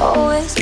always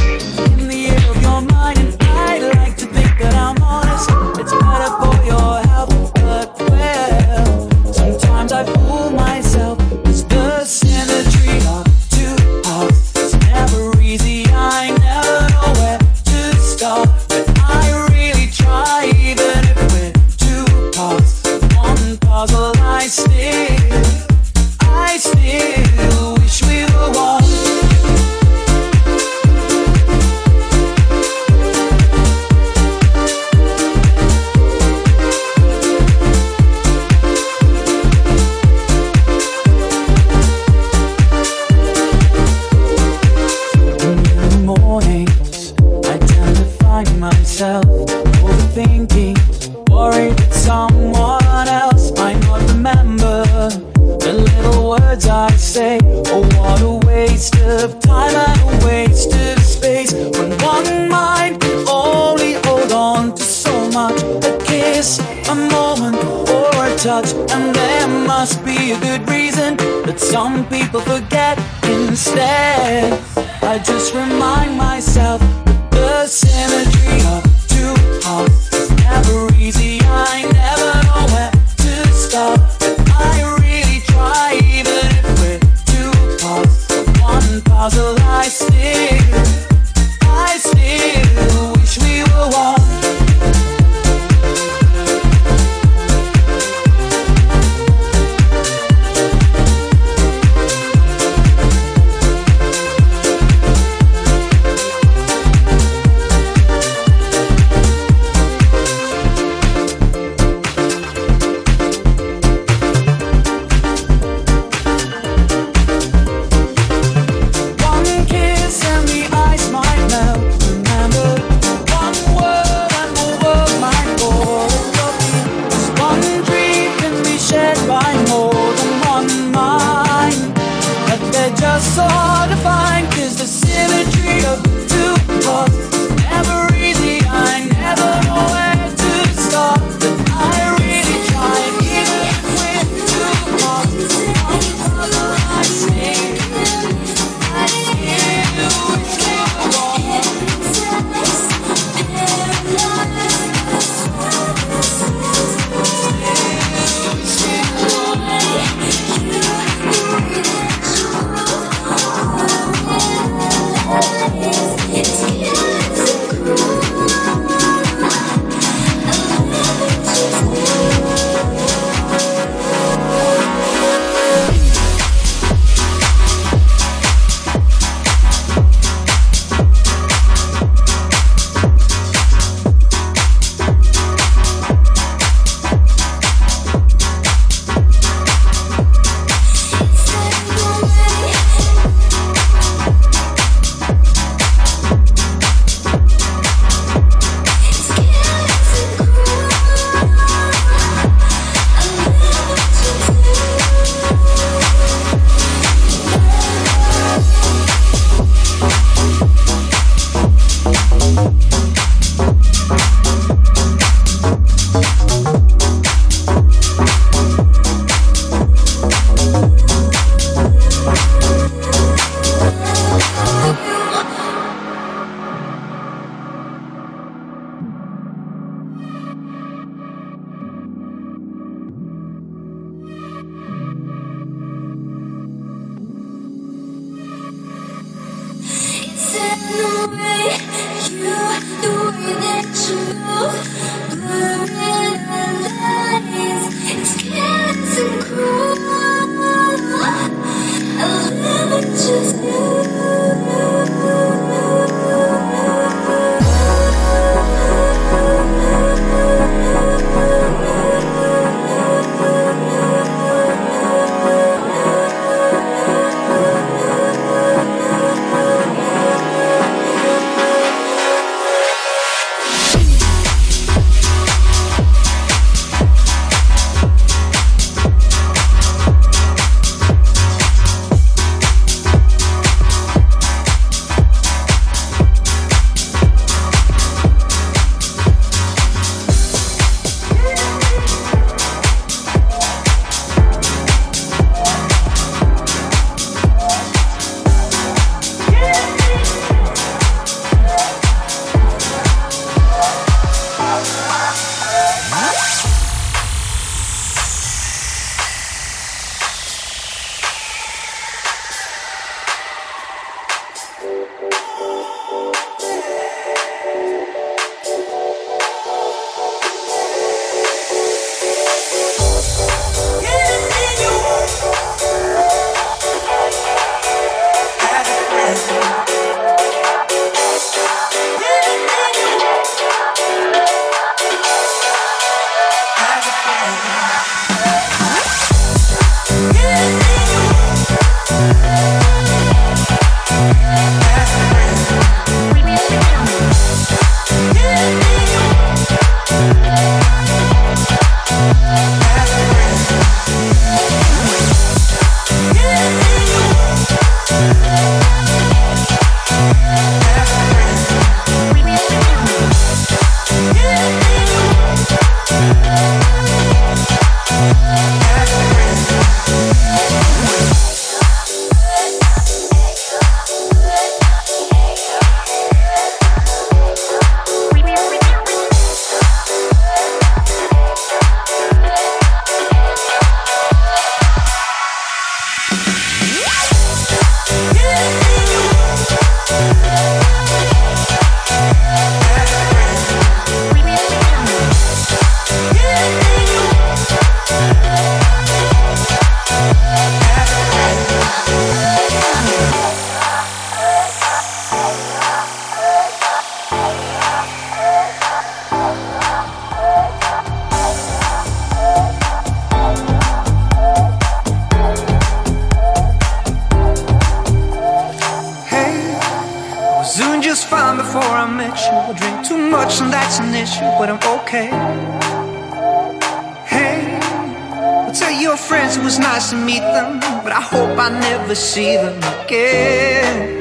never see them again.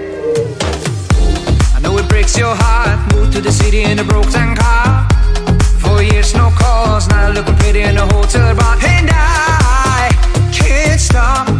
I know it breaks your heart. Moved to the city in a broke down car. Four years, no calls. Now looking pretty in a hotel bar. And I can't stop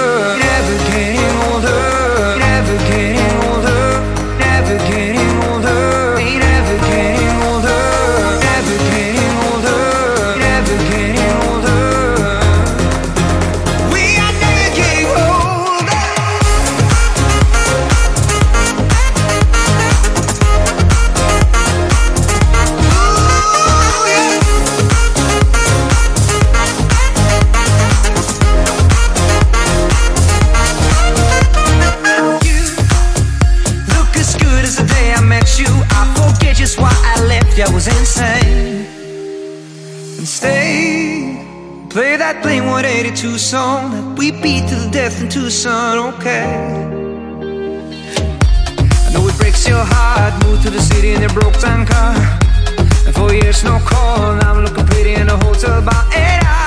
Play that Blink 182 song that we beat to the death in Tucson. Okay. I know it breaks your heart. Moved to the city in a broke down car. And for years, no call. I'm looking pretty in a hotel bar. And I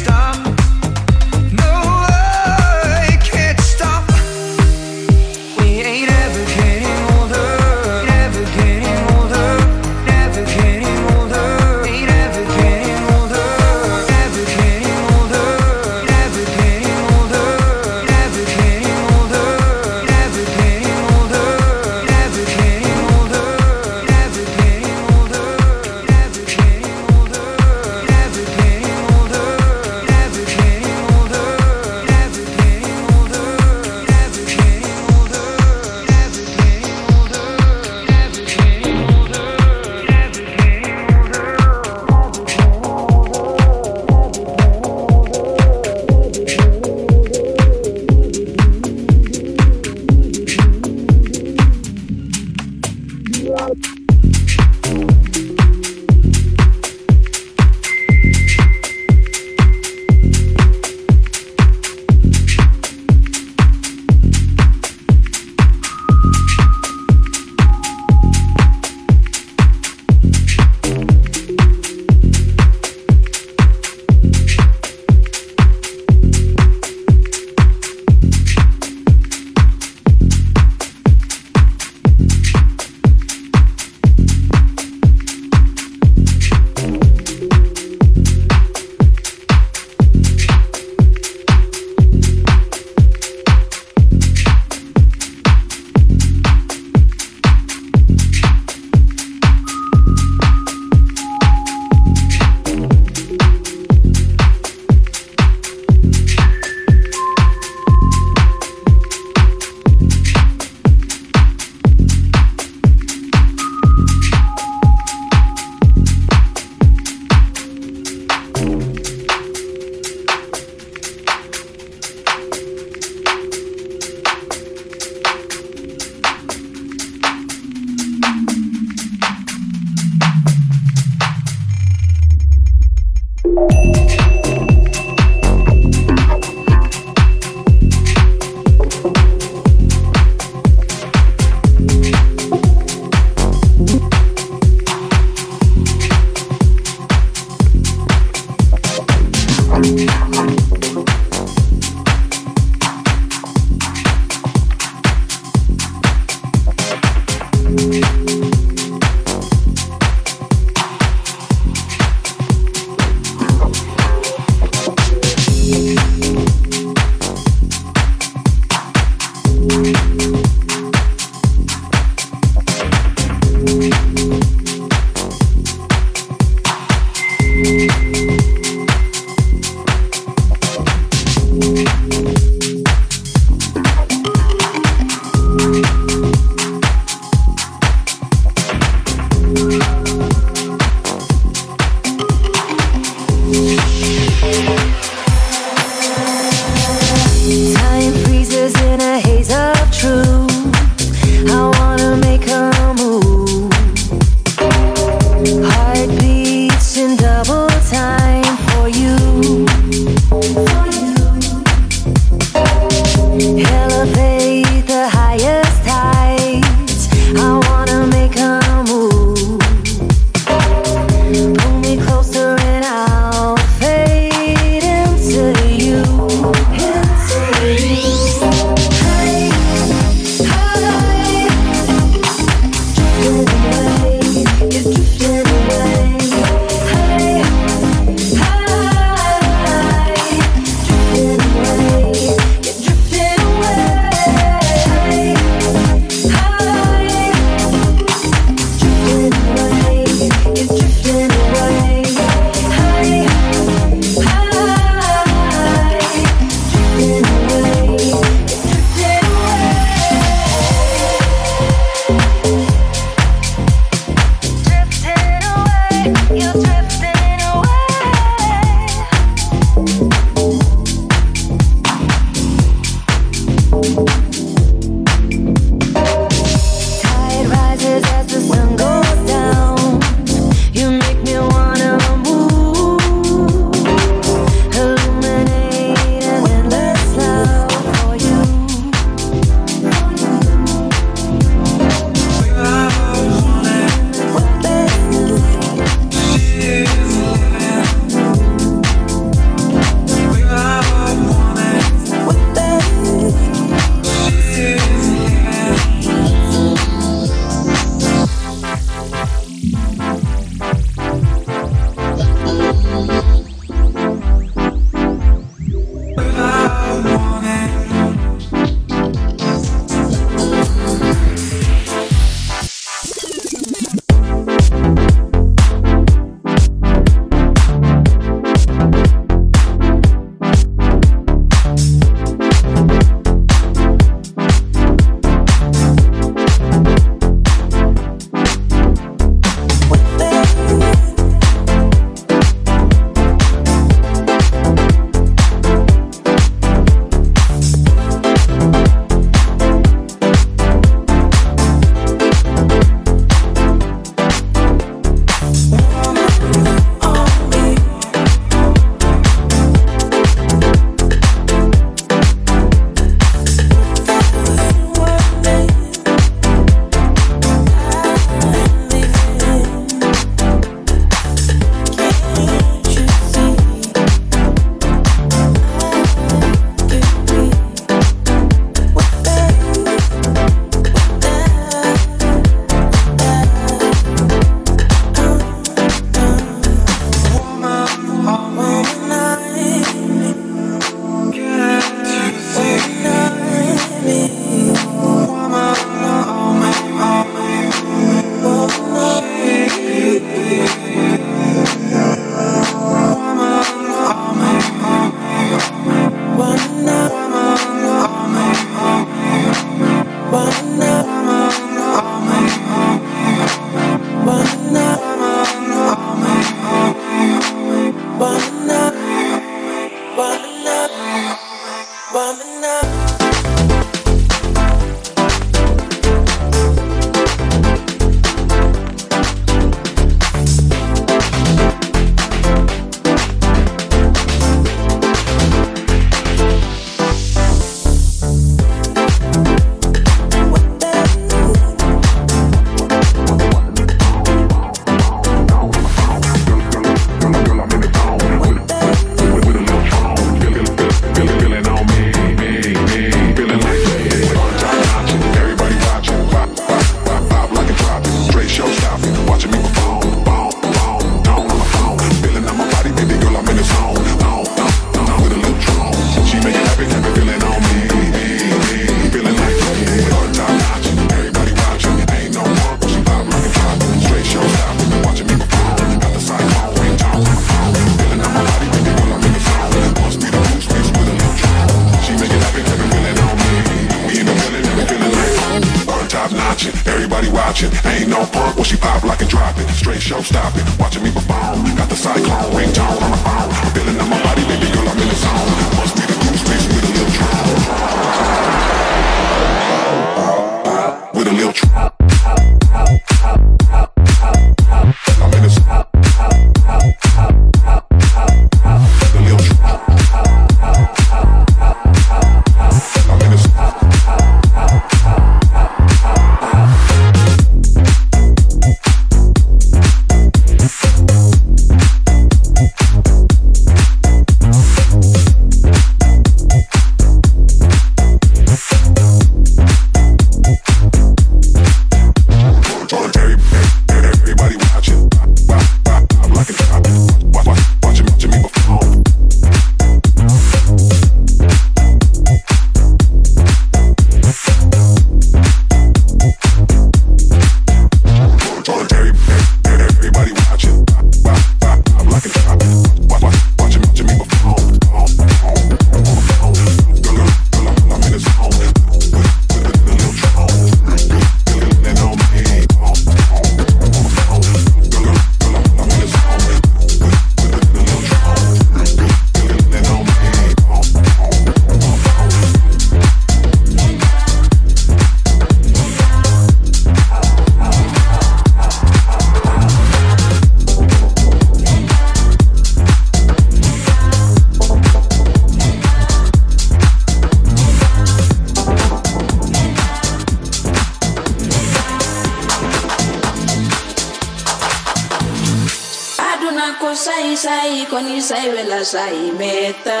ni saivela saimeta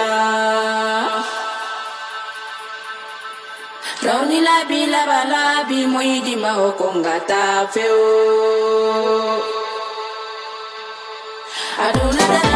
rauni labi laba labi moyidi maokonga tafeo adunada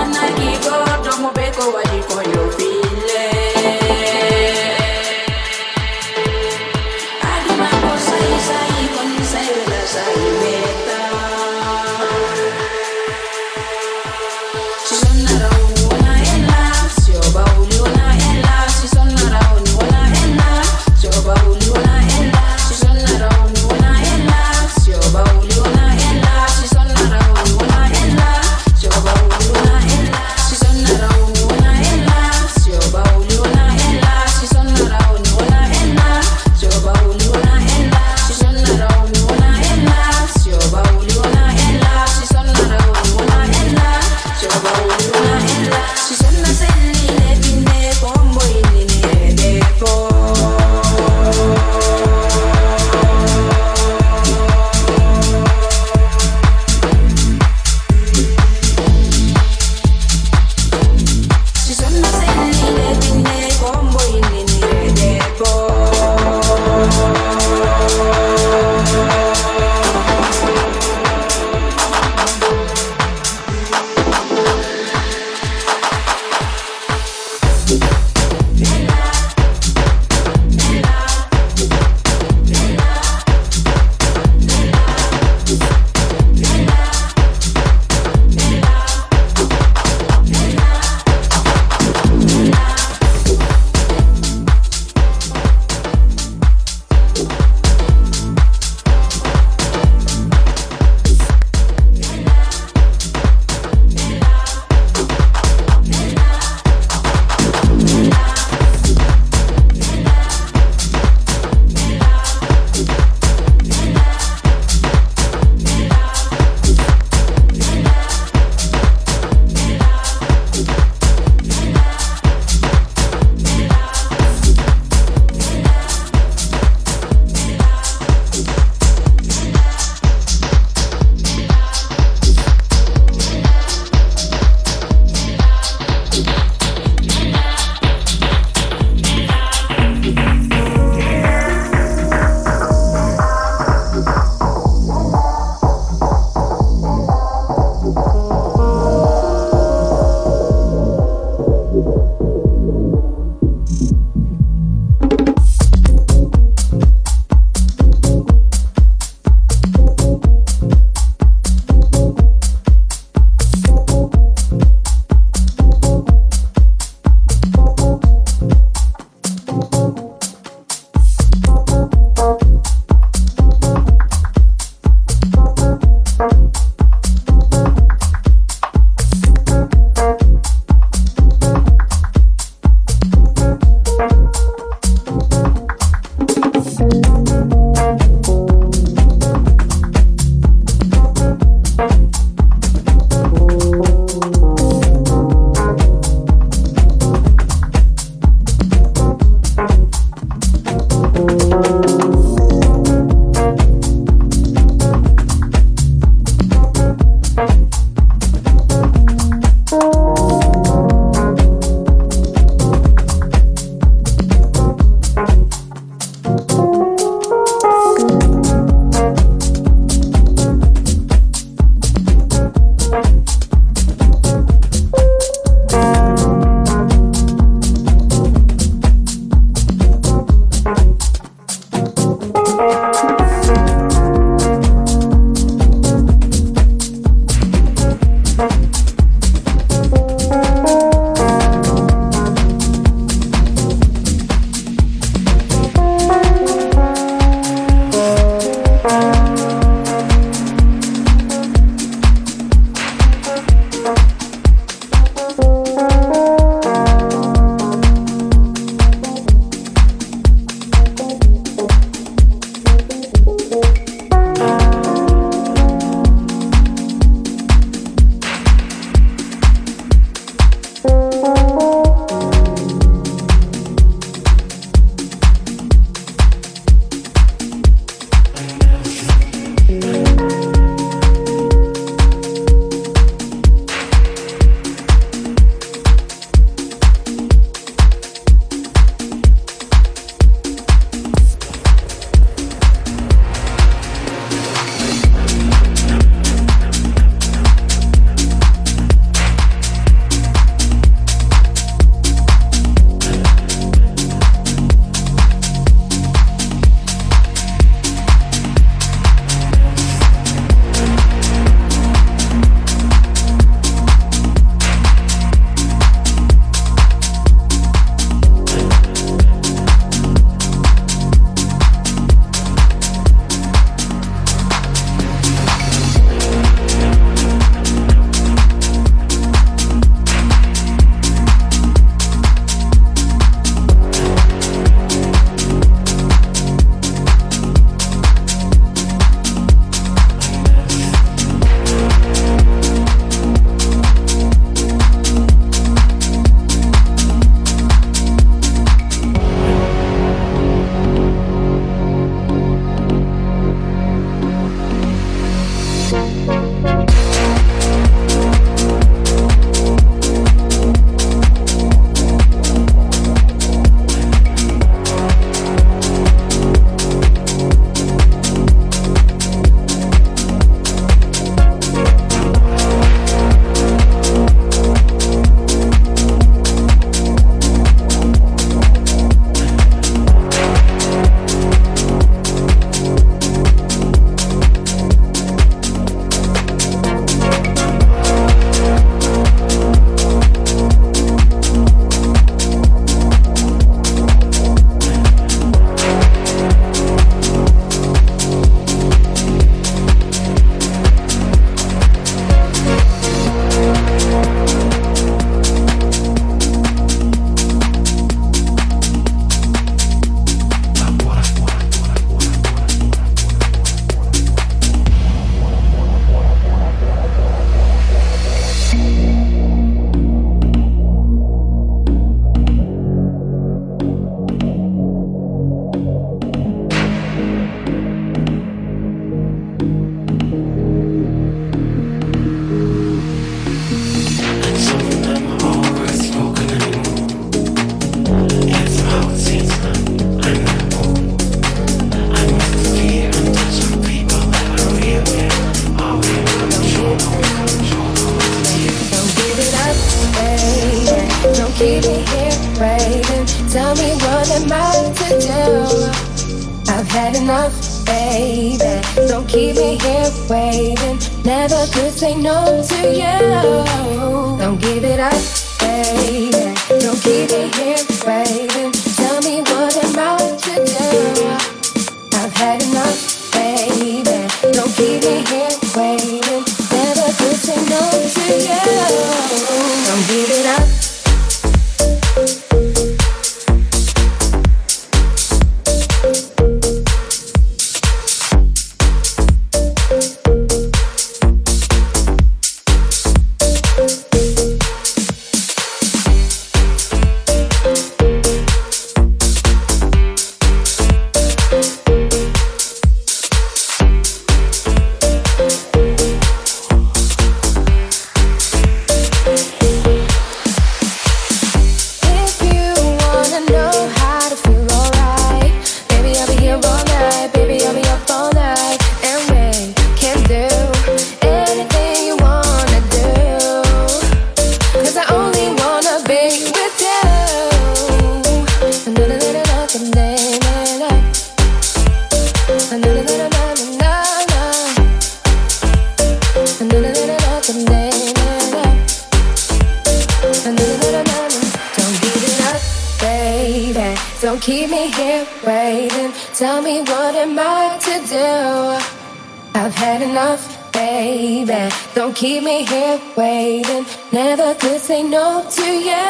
keep me here waiting. Never could say no to you.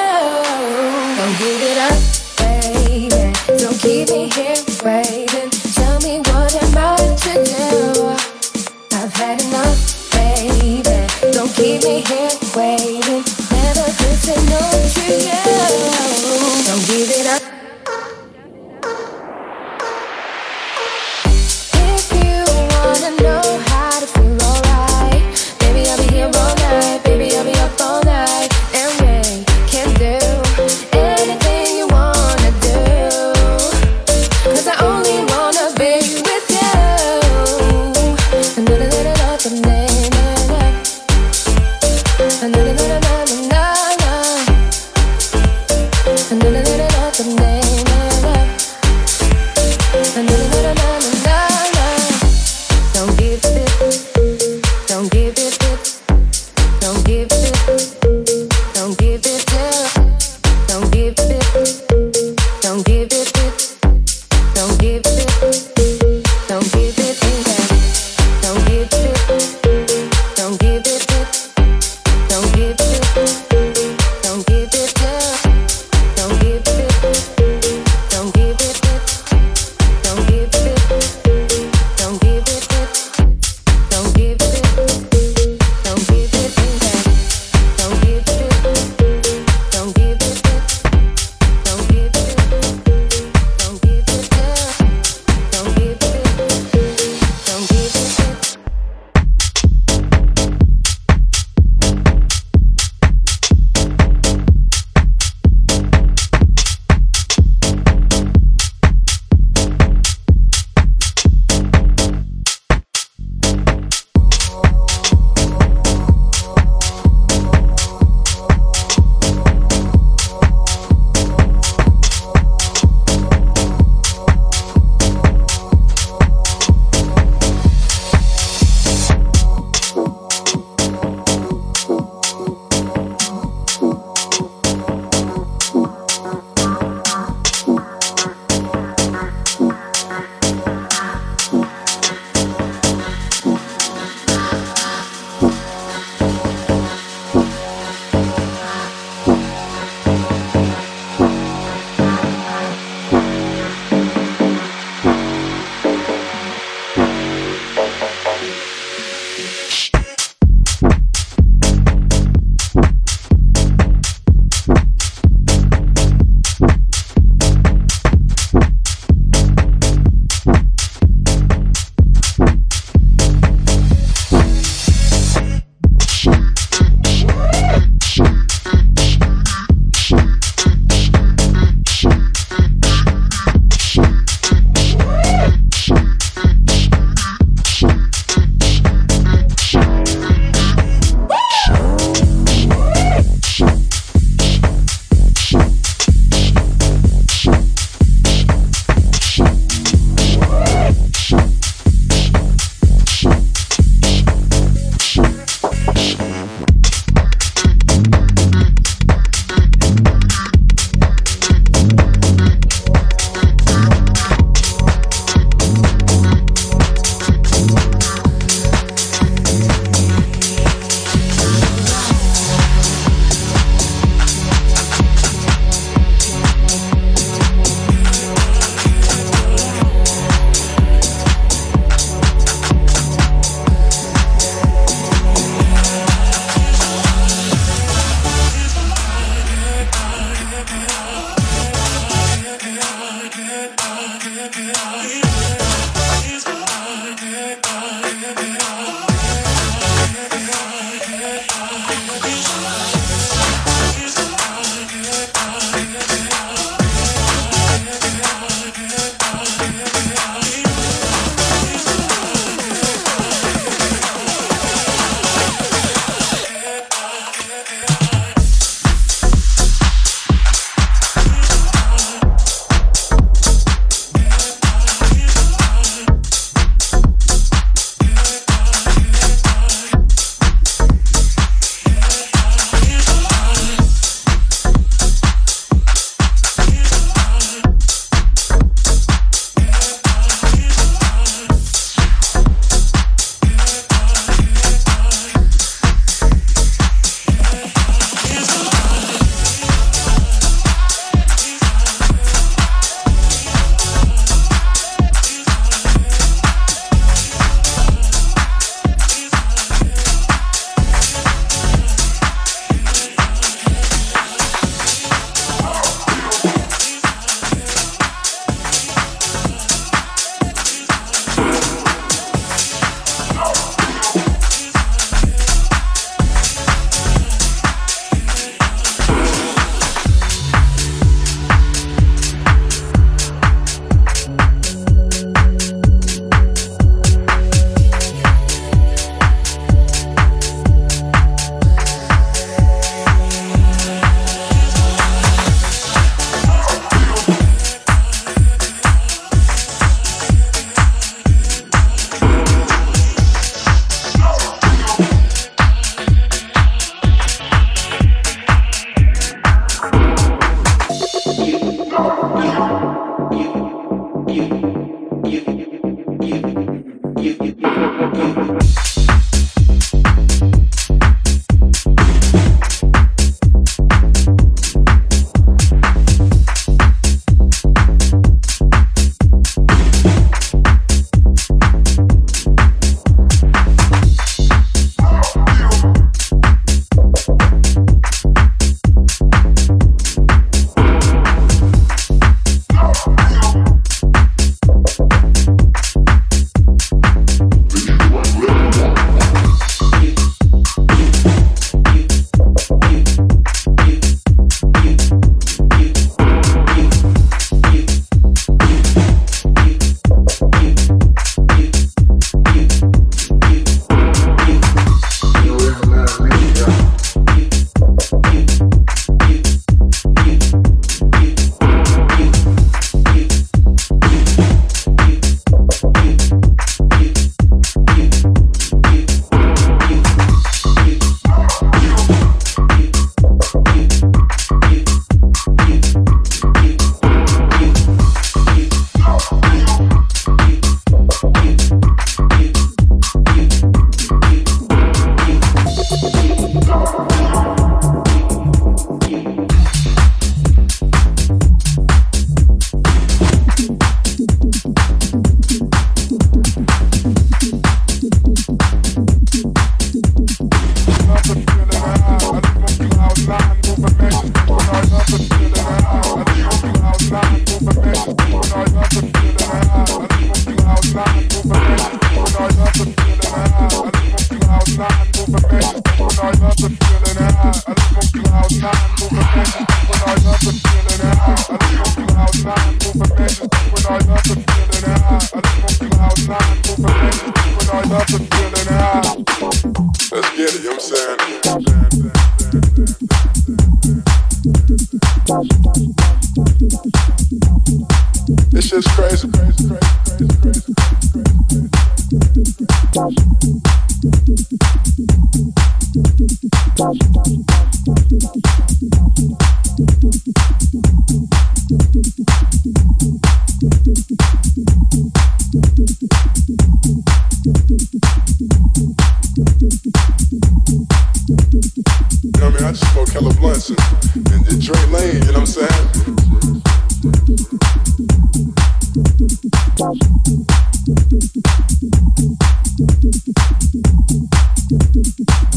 Don't give it up, baby. Don't keep me here waiting. Tell me what am I to do? I've had enough, baby. Don't keep me here waiting.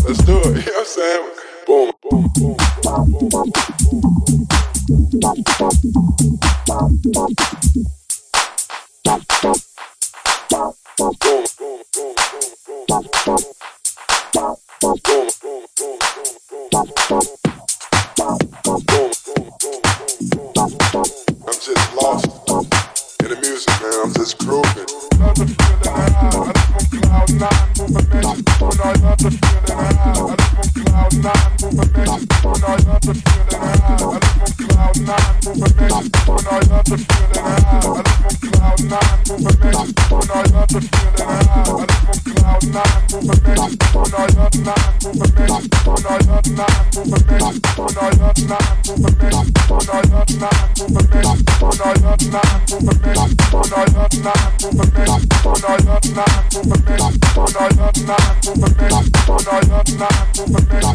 Let's do it. You know what I'm saying? Boom, boom, boom. I'm just lost in the music, man. I'm just grooving. When I love the feeling I have movement, on our love line movement,